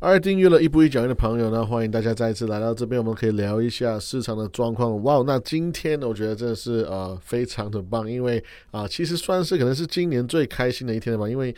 而订阅了一步一脚印的朋友呢，欢迎大家再一次来到这边，我们可以聊一下市场的状况。哇，那今天呢，我觉得真的是呃非常的棒，因为啊，其实算是可能是今年最开心的一天了吧，因为。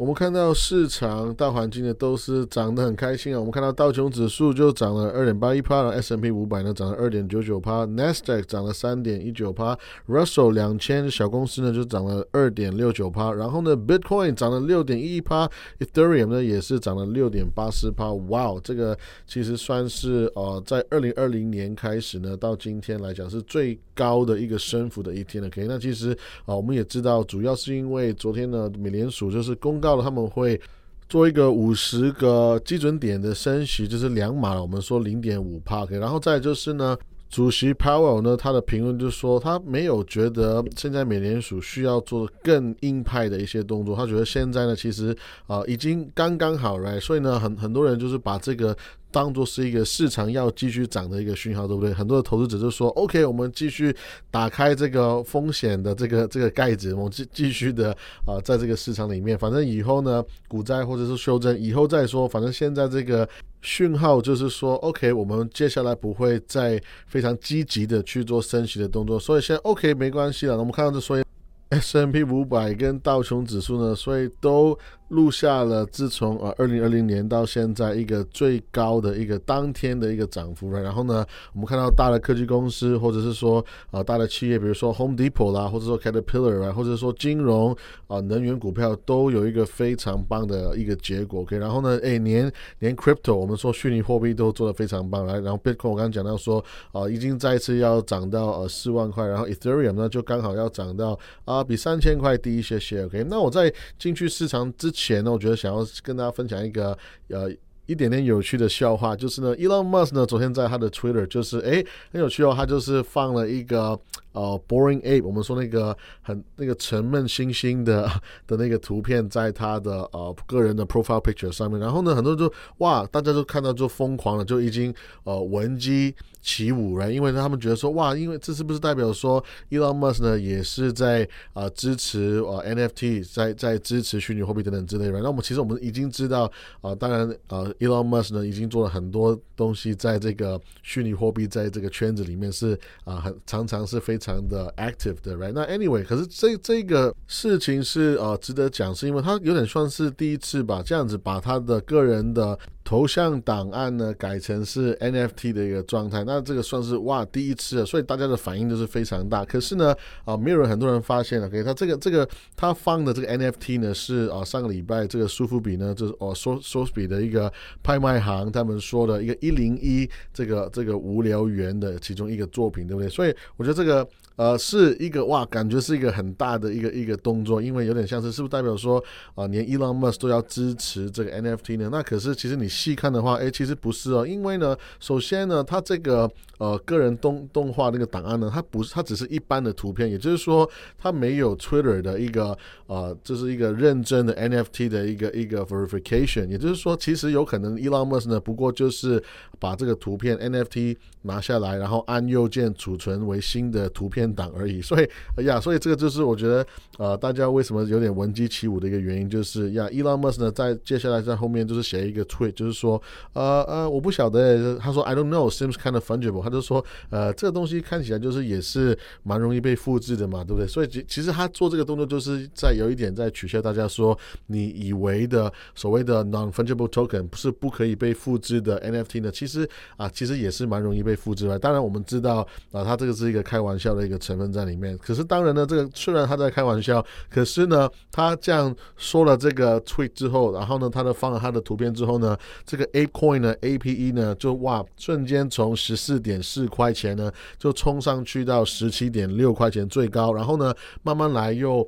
我们看到市场大环境呢都是涨得很开心啊。我们看到道琼指数就涨了二点八一帕，S M P 五百呢涨了二点九九帕，Nasdaq 涨了三点一九帕，Russell 两千小公司呢就涨了二点六九帕，然后呢 Bitcoin 涨了六点一一帕，Ethereum 呢也是涨了六点八四帕。哇，这个其实算是呃在二零二零年开始呢到今天来讲是最高的一个升幅的一天了。OK，那其实啊我们也知道，主要是因为昨天呢美联储就是公告。到了他们会做一个五十个基准点的升息，就是两码。我们说零点五帕，然后再就是呢，主席 Powell 呢，他的评论就是说，他没有觉得现在美联储需要做更硬派的一些动作，他觉得现在呢，其实啊已经刚刚好，right？所以呢，很很多人就是把这个。当做是一个市场要继续涨的一个讯号，对不对？很多的投资者就说：“OK，我们继续打开这个风险的这个这个盖子，我们继继续的啊，在这个市场里面，反正以后呢，股灾或者是修正以后再说。反正现在这个讯号就是说，OK，我们接下来不会再非常积极的去做升息的动作，所以现在 OK 没关系了。我们看到这所以 S M P 五百跟道琼指数呢，所以都。录下了自从呃二零二零年到现在一个最高的一个当天的一个涨幅。然后呢，我们看到大的科技公司或者是说啊大的企业，比如说 Home Depot 啦，或者说 Caterpillar 啊，或者说金融啊能源股票都有一个非常棒的一个结果。OK，然后呢，哎，连连 Crypto 我们说虚拟货币都做得非常棒来。然后 Bitcoin 我刚刚讲到说啊已经再次要涨到呃四万块，然后 Ethereum 呢就刚好要涨到啊比三千块低一些些。OK，那我在进去市场之前前呢，我觉得想要跟大家分享一个呃一点点有趣的笑话，就是呢，Elon Musk 呢昨天在他的 Twitter 就是哎很有趣哦，他就是放了一个。呃，boring ape，我们说那个很那个沉闷猩猩的 的那个图片，在他的呃个人的 profile picture 上面，然后呢，很多人就哇，大家都看到就疯狂了，就已经呃闻鸡起舞了，因为他们觉得说哇，因为这是不是代表说 Elon Musk 呢也是在啊支持呃 NFT，在在支持虚拟货币等等之类的。那我们其实我们已经知道啊，当然呃 Elon Musk 呢已经做了很多东西，在这个虚拟货币在这个圈子里面是啊很常常是非。常的 active 的，right？那 anyway，可是这这个事情是呃值得讲，是因为他有点算是第一次吧，这样子把他的个人的。头像档案呢改成是 NFT 的一个状态，那这个算是哇第一次了，所以大家的反应都是非常大。可是呢，啊，没有人很多人发现了，OK，他这个这个他放的这个 NFT 呢是啊上个礼拜这个苏富比呢就是哦苏苏富比的一个拍卖行他们说的一个一零一这个这个无聊猿的其中一个作品，对不对？所以我觉得这个呃是一个哇感觉是一个很大的一个一个动作，因为有点像是是不是代表说啊连 Elon Musk 都要支持这个 NFT 呢？那可是其实你。细看的话，哎，其实不是哦，因为呢，首先呢，它这个呃个人动动画那个档案呢，它不是，它只是一般的图片，也就是说，它没有 Twitter 的一个呃，这是一个认真的 NFT 的一个一个 verification，也就是说，其实有可能 Elon Musk 呢，不过就是把这个图片 NFT 拿下来，然后按右键储存为新的图片档而已。所以，哎呀，所以这个就是我觉得呃，大家为什么有点闻鸡起舞的一个原因，就是呀，Elon Musk 呢，在接下来在后面就是写一个 tweet，就是。说，呃呃，我不晓得。他说，I don't know. Seems kind of fungible. 他就说，呃，这个东西看起来就是也是蛮容易被复制的嘛，对不对？所以其其实他做这个动作就是在有一点在取笑大家说，你以为的所谓的 non-fungible token 不是不可以被复制的 NFT 呢？其实啊，其实也是蛮容易被被复制的。当然我们知道啊，他这个是一个开玩笑的一个成分在里面。可是当然呢，这个虽然他在开玩笑，可是呢，他这样说了这个 tweet 之后，然后呢，他的放了他的图片之后呢。这个 A Coin 呢，A P E 呢，就哇，瞬间从十四点四块钱呢，就冲上去到十七点六块钱最高，然后呢，慢慢来又。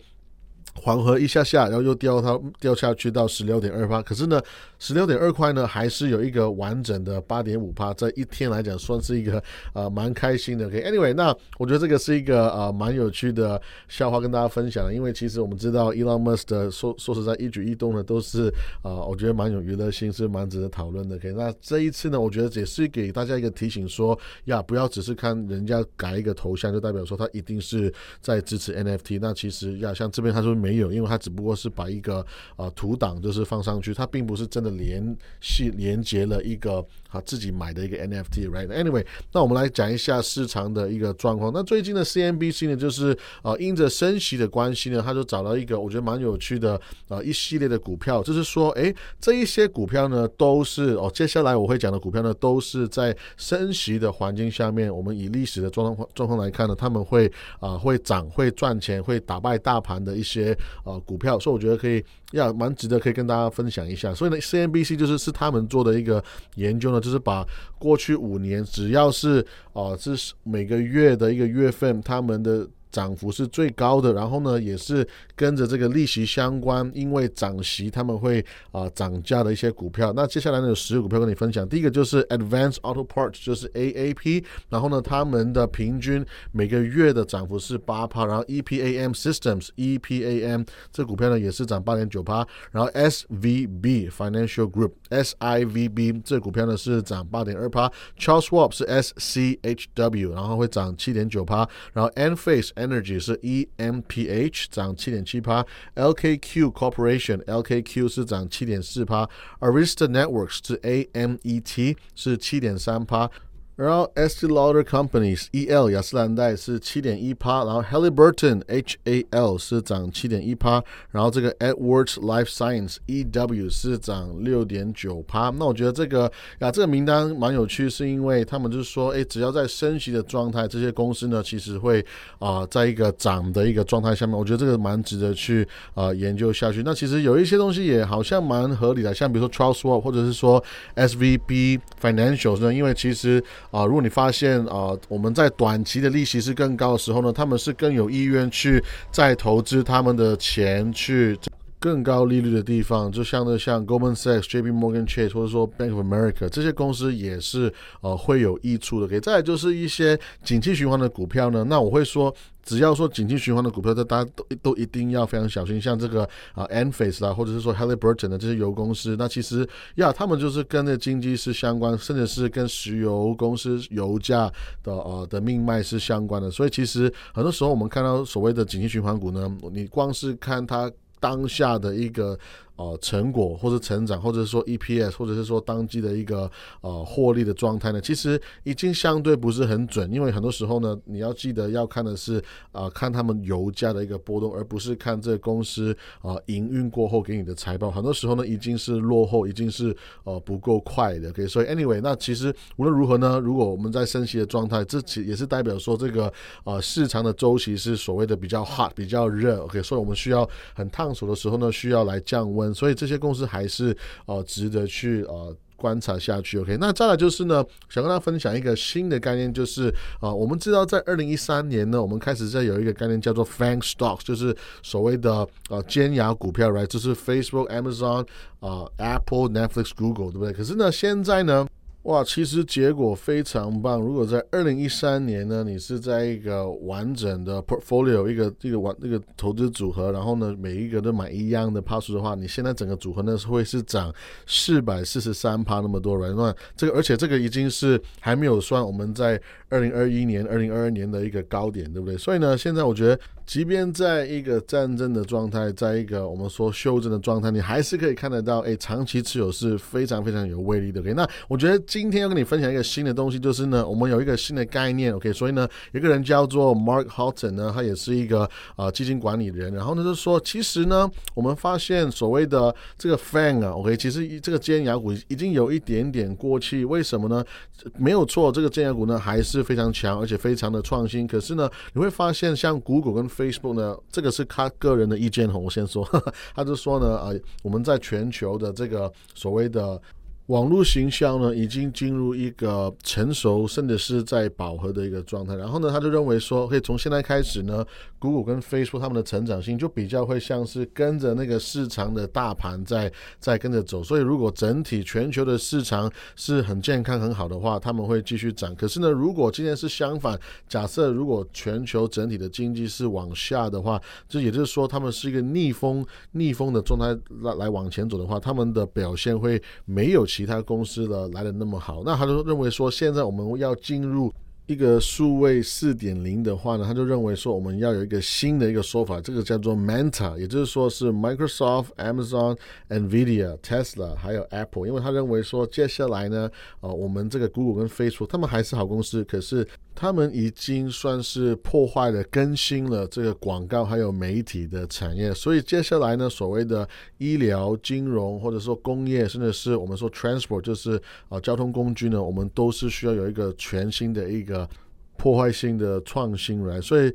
缓和一下下，然后又掉它掉下去到十六点二八，可是呢，十六点二块呢，还是有一个完整的八点五帕，在一天来讲算是一个呃蛮开心的。OK，Anyway，那我觉得这个是一个呃蛮有趣的笑话跟大家分享，因为其实我们知道 Elon Musk 的说说实在一举一动呢都是啊，我觉得蛮有娱乐性，是蛮值得讨论的。OK，那这一次呢，我觉得也是给大家一个提醒，说呀，不要只是看人家改一个头像就代表说他一定是在支持 NFT，那其实呀，像这边他说。没有，因为它只不过是把一个呃图档就是放上去，它并不是真的联系连接了一个啊自己买的一个 NFT，right？Anyway，那我们来讲一下市场的一个状况。那最近的 CNBC 呢，就是呃因着升息的关系呢，他就找到一个我觉得蛮有趣的呃一系列的股票，就是说，哎，这一些股票呢都是哦，接下来我会讲的股票呢都是在升息的环境下面，我们以历史的状况状况来看呢，他们会啊会涨会赚钱会打败大盘的一些呃股票，所以我觉得可以要蛮值得可以跟大家分享一下。所以呢，CNBC 就是是他们做的一个研究呢，就是把过去五年只要是啊是每个月的一个月份他们的。涨幅是最高的，然后呢，也是跟着这个利息相关，因为涨息他们会啊涨价的一些股票。那接下来呢，有十个股票跟你分享。第一个就是 Advance Auto Parts，就是 AAP，然后呢，他们的平均每个月的涨幅是八趴。然后 EPAM Systems，EPAM 这股票呢也是涨八点九趴。然后 SVB Financial Group，SIVB 这股票呢是涨八点二趴。Charles Schwab 是 SCHW，然后会涨七点九趴。然后 Enphase Energy 是 EMPH 涨七点七趴，LKQ Corporation LKQ 是涨七点四趴，Arista Networks 是 AMET 是七点三趴。然后 St. Lauder Companies E.L. 雅诗兰黛是七点一趴，然后 Halliburton H.A.L. 是涨七点一趴，然后这个 Edwards Life Science E.W. 是涨六点九趴。那我觉得这个呀，这个名单蛮有趣，是因为他们就是说，哎，只要在升息的状态，这些公司呢，其实会啊，在一个涨的一个状态下面，我觉得这个蛮值得去啊研究下去。那其实有一些东西也好像蛮合理的，像比如说 Charles Schwab 或者是说 S.V.B. Financials 呢，因为其实啊，如果你发现啊，我们在短期的利息是更高的时候呢，他们是更有意愿去再投资他们的钱去更高利率的地方，就像那像 Goldman Sachs、J.P. Morgan Chase 或者说 Bank of America 这些公司也是呃会有益处的。可以再就是一些景气循环的股票呢，那我会说。只要说景气循环的股票，这大家都都一定要非常小心。像这个啊 e n f a c e 啦，或者是说 Halliburton 的这些油公司，那其实呀，他们就是跟那经济是相关，甚至是跟石油公司油价的呃的命脉是相关的。所以其实很多时候我们看到所谓的景气循环股呢，你光是看它当下的一个。呃，成果或者成长，或者是说 EPS，或者是说当季的一个呃获利的状态呢，其实已经相对不是很准，因为很多时候呢，你要记得要看的是啊，看他们油价的一个波动，而不是看这个公司啊营运过后给你的财报。很多时候呢，已经是落后，已经是呃不够快的。OK，所以 anyway，那其实无论如何呢，如果我们在升息的状态，这其也是代表说这个呃市场的周期是所谓的比较 hot，比较热。OK，所以我们需要很烫手的时候呢，需要来降温。所以这些公司还是呃值得去呃观察下去。OK，那再来就是呢，想跟大家分享一个新的概念，就是啊，我们知道在二零一三年呢，我们开始在有一个概念叫做 Fang Stocks，就是所谓的呃尖牙股票，right？就是 Facebook、Amazon、啊 Apple、Netflix、Google，对不对？可是呢，现在呢。哇，其实结果非常棒。如果在二零一三年呢，你是在一个完整的 portfolio 一个这个完那个投资组合，然后呢每一个都买一样的趴数的话，你现在整个组合呢是会是涨四百四十三趴那么多，然后这个而且这个已经是还没有算我们在二零二一年、二零二二年的一个高点，对不对？所以呢，现在我觉得。即便在一个战争的状态，在一个我们说修正的状态，你还是可以看得到，哎，长期持有是非常非常有威力的。OK，那我觉得今天要跟你分享一个新的东西，就是呢，我们有一个新的概念。OK，所以呢，有个人叫做 Mark Houghton 呢，他也是一个啊基金管理人。然后呢，就是说其实呢，我们发现所谓的这个 Fan 啊，OK，其实这个尖牙股已经有一点点过气。为什么呢？没有错，这个尖牙股呢还是非常强，而且非常的创新。可是呢，你会发现像谷歌跟 Facebook 呢，这个是他个人的意见哈。我先说，他就说呢，啊，我们在全球的这个所谓的。网络行销呢，已经进入一个成熟，甚至是在饱和的一个状态。然后呢，他就认为说，可以从现在开始呢谷歌跟 Facebook 他们的成长性就比较会像是跟着那个市场的大盘在在跟着走。所以，如果整体全球的市场是很健康很好的话，他们会继续涨。可是呢，如果今天是相反，假设如果全球整体的经济是往下的话，这也就是说，他们是一个逆风逆风的状态来来往前走的话，他们的表现会没有其其他公司的来的那么好，那他就认为说，现在我们要进入一个数位四点零的话呢，他就认为说我们要有一个新的一个说法，这个叫做 Manta，也就是说是 Microsoft、Amazon、Nvidia、Tesla 还有 Apple，因为他认为说接下来呢，呃，我们这个 Google 跟 Facebook 他们还是好公司，可是他们已经算是破坏了、更新了这个广告还有媒体的产业，所以接下来呢，所谓的医疗、金融或者说工业，甚至是我们说 transport，就是啊交通工具呢，我们都是需要有一个全新的一个。个破坏性的创新来，所以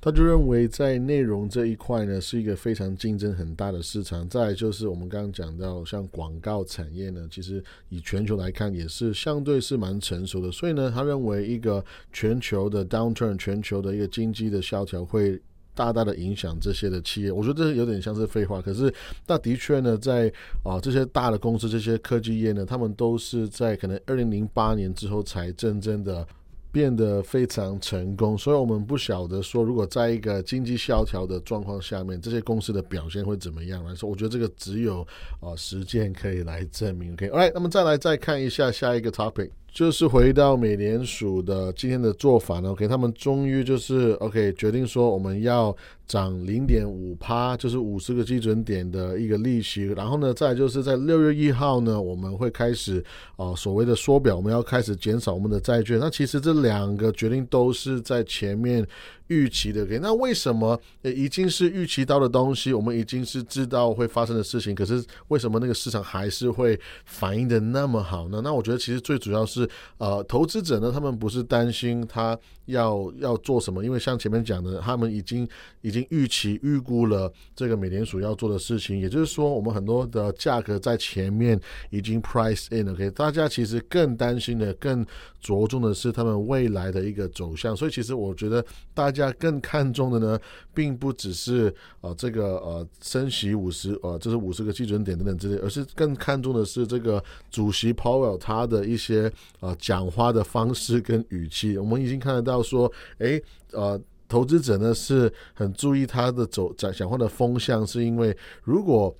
他就认为在内容这一块呢，是一个非常竞争很大的市场。再就是我们刚刚讲到，像广告产业呢，其实以全球来看也是相对是蛮成熟的。所以呢，他认为一个全球的 downturn，全球的一个经济的萧条会大大的影响这些的企业。我觉得这有点像是废话，可是那的确呢，在啊这些大的公司、这些科技业呢，他们都是在可能二零零八年之后才真正的。变得非常成功，所以我们不晓得说，如果在一个经济萧条的状况下面，这些公司的表现会怎么样来说，我觉得这个只有啊实践可以来证明。OK，OK，那么再来再看一下下一个 topic。就是回到美联储的今天的做法呢，OK，他们终于就是 OK 决定说我们要涨零点五趴，就是五十个基准点的一个利息，然后呢，再就是在六月一号呢，我们会开始啊所谓的缩表，我们要开始减少我们的债券。那其实这两个决定都是在前面。预期的，OK，那为什么已经是预期到的东西，我们已经是知道会发生的事情，可是为什么那个市场还是会反应的那么好呢？那我觉得其实最主要是，呃，投资者呢，他们不是担心他要要做什么，因为像前面讲的，他们已经已经预期预估了这个美联储要做的事情，也就是说，我们很多的价格在前面已经 price in OK，大家其实更担心的、更着重的是他们未来的一个走向，所以其实我觉得大家。家更看重的呢，并不只是呃这个呃升息五十呃这是五十个基准点等等之类，而是更看重的是这个主席 Powell 他的一些呃讲话的方式跟语气。我们已经看得到说，哎呃投资者呢是很注意他的走讲讲话的风向，是因为如果。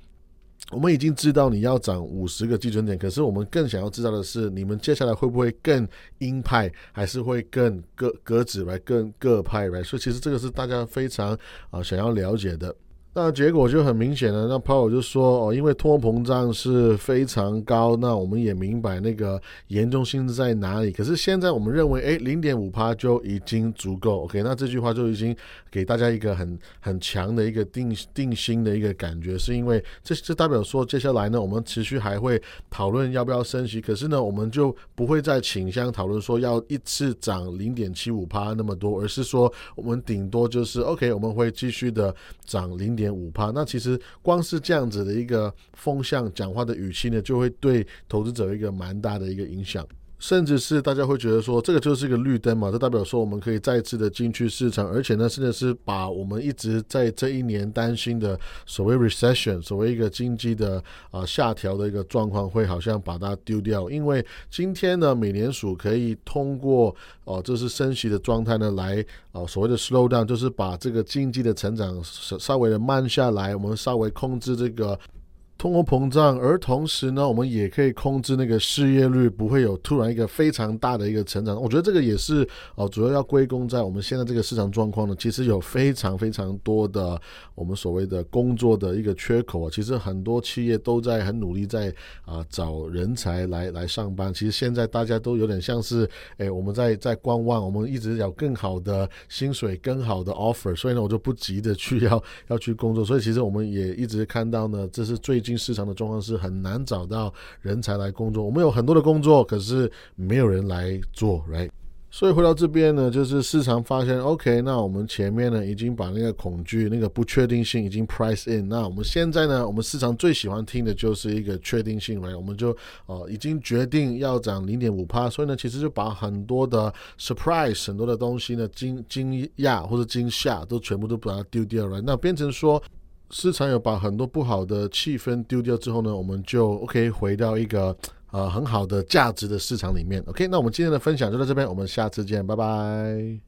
我们已经知道你要涨五十个基准点，可是我们更想要知道的是，你们接下来会不会更鹰派，还是会更鸽鸽子来更各派来？所以其实这个是大家非常啊想要了解的。那结果就很明显了。那 Powell 就说哦，因为通货膨胀是非常高，那我们也明白那个严重性在哪里。可是现在我们认为，哎，零点五帕就已经足够。OK，那这句话就已经给大家一个很很强的一个定定心的一个感觉，是因为这这代表说接下来呢，我们持续还会讨论要不要升息。可是呢，我们就不会再倾向讨论说要一次涨零点七五帕那么多，而是说我们顶多就是 OK，我们会继续的涨零点。五趴，那其实光是这样子的一个风向，讲话的语气呢，就会对投资者一个蛮大的一个影响。甚至是大家会觉得说，这个就是一个绿灯嘛，这代表说我们可以再次的进去市场，而且呢，甚至是把我们一直在这一年担心的所谓 recession，所谓一个经济的啊下调的一个状况，会好像把它丢掉。因为今天呢，美联储可以通过哦，这是升息的状态呢，来啊所谓的 slow down，就是把这个经济的成长稍微的慢下来，我们稍微控制这个。通货膨胀，而同时呢，我们也可以控制那个失业率，不会有突然一个非常大的一个成长。我觉得这个也是哦，主要要归功在我们现在这个市场状况呢。其实有非常非常多的我们所谓的工作的一个缺口啊。其实很多企业都在很努力在啊找人才来来上班。其实现在大家都有点像是哎，我们在在观望，我们一直有更好的薪水、更好的 offer，所以呢，我就不急着去要 要去工作。所以其实我们也一直看到呢，这是最。新市场的状况是很难找到人才来工作，我们有很多的工作，可是没有人来做，right？所以回到这边呢，就是市场发现，OK，那我们前面呢已经把那个恐惧、那个不确定性已经 price in，那我们现在呢，我们市场最喜欢听的就是一个确定性，right？我们就呃已经决定要涨零点五帕，所以呢，其实就把很多的 surprise、很多的东西呢惊惊讶或者惊吓都全部都把它丢掉了，那变成说。市场有把很多不好的气氛丢掉之后呢，我们就 OK 回到一个呃很好的价值的市场里面。OK，那我们今天的分享就到这边，我们下次见，拜拜。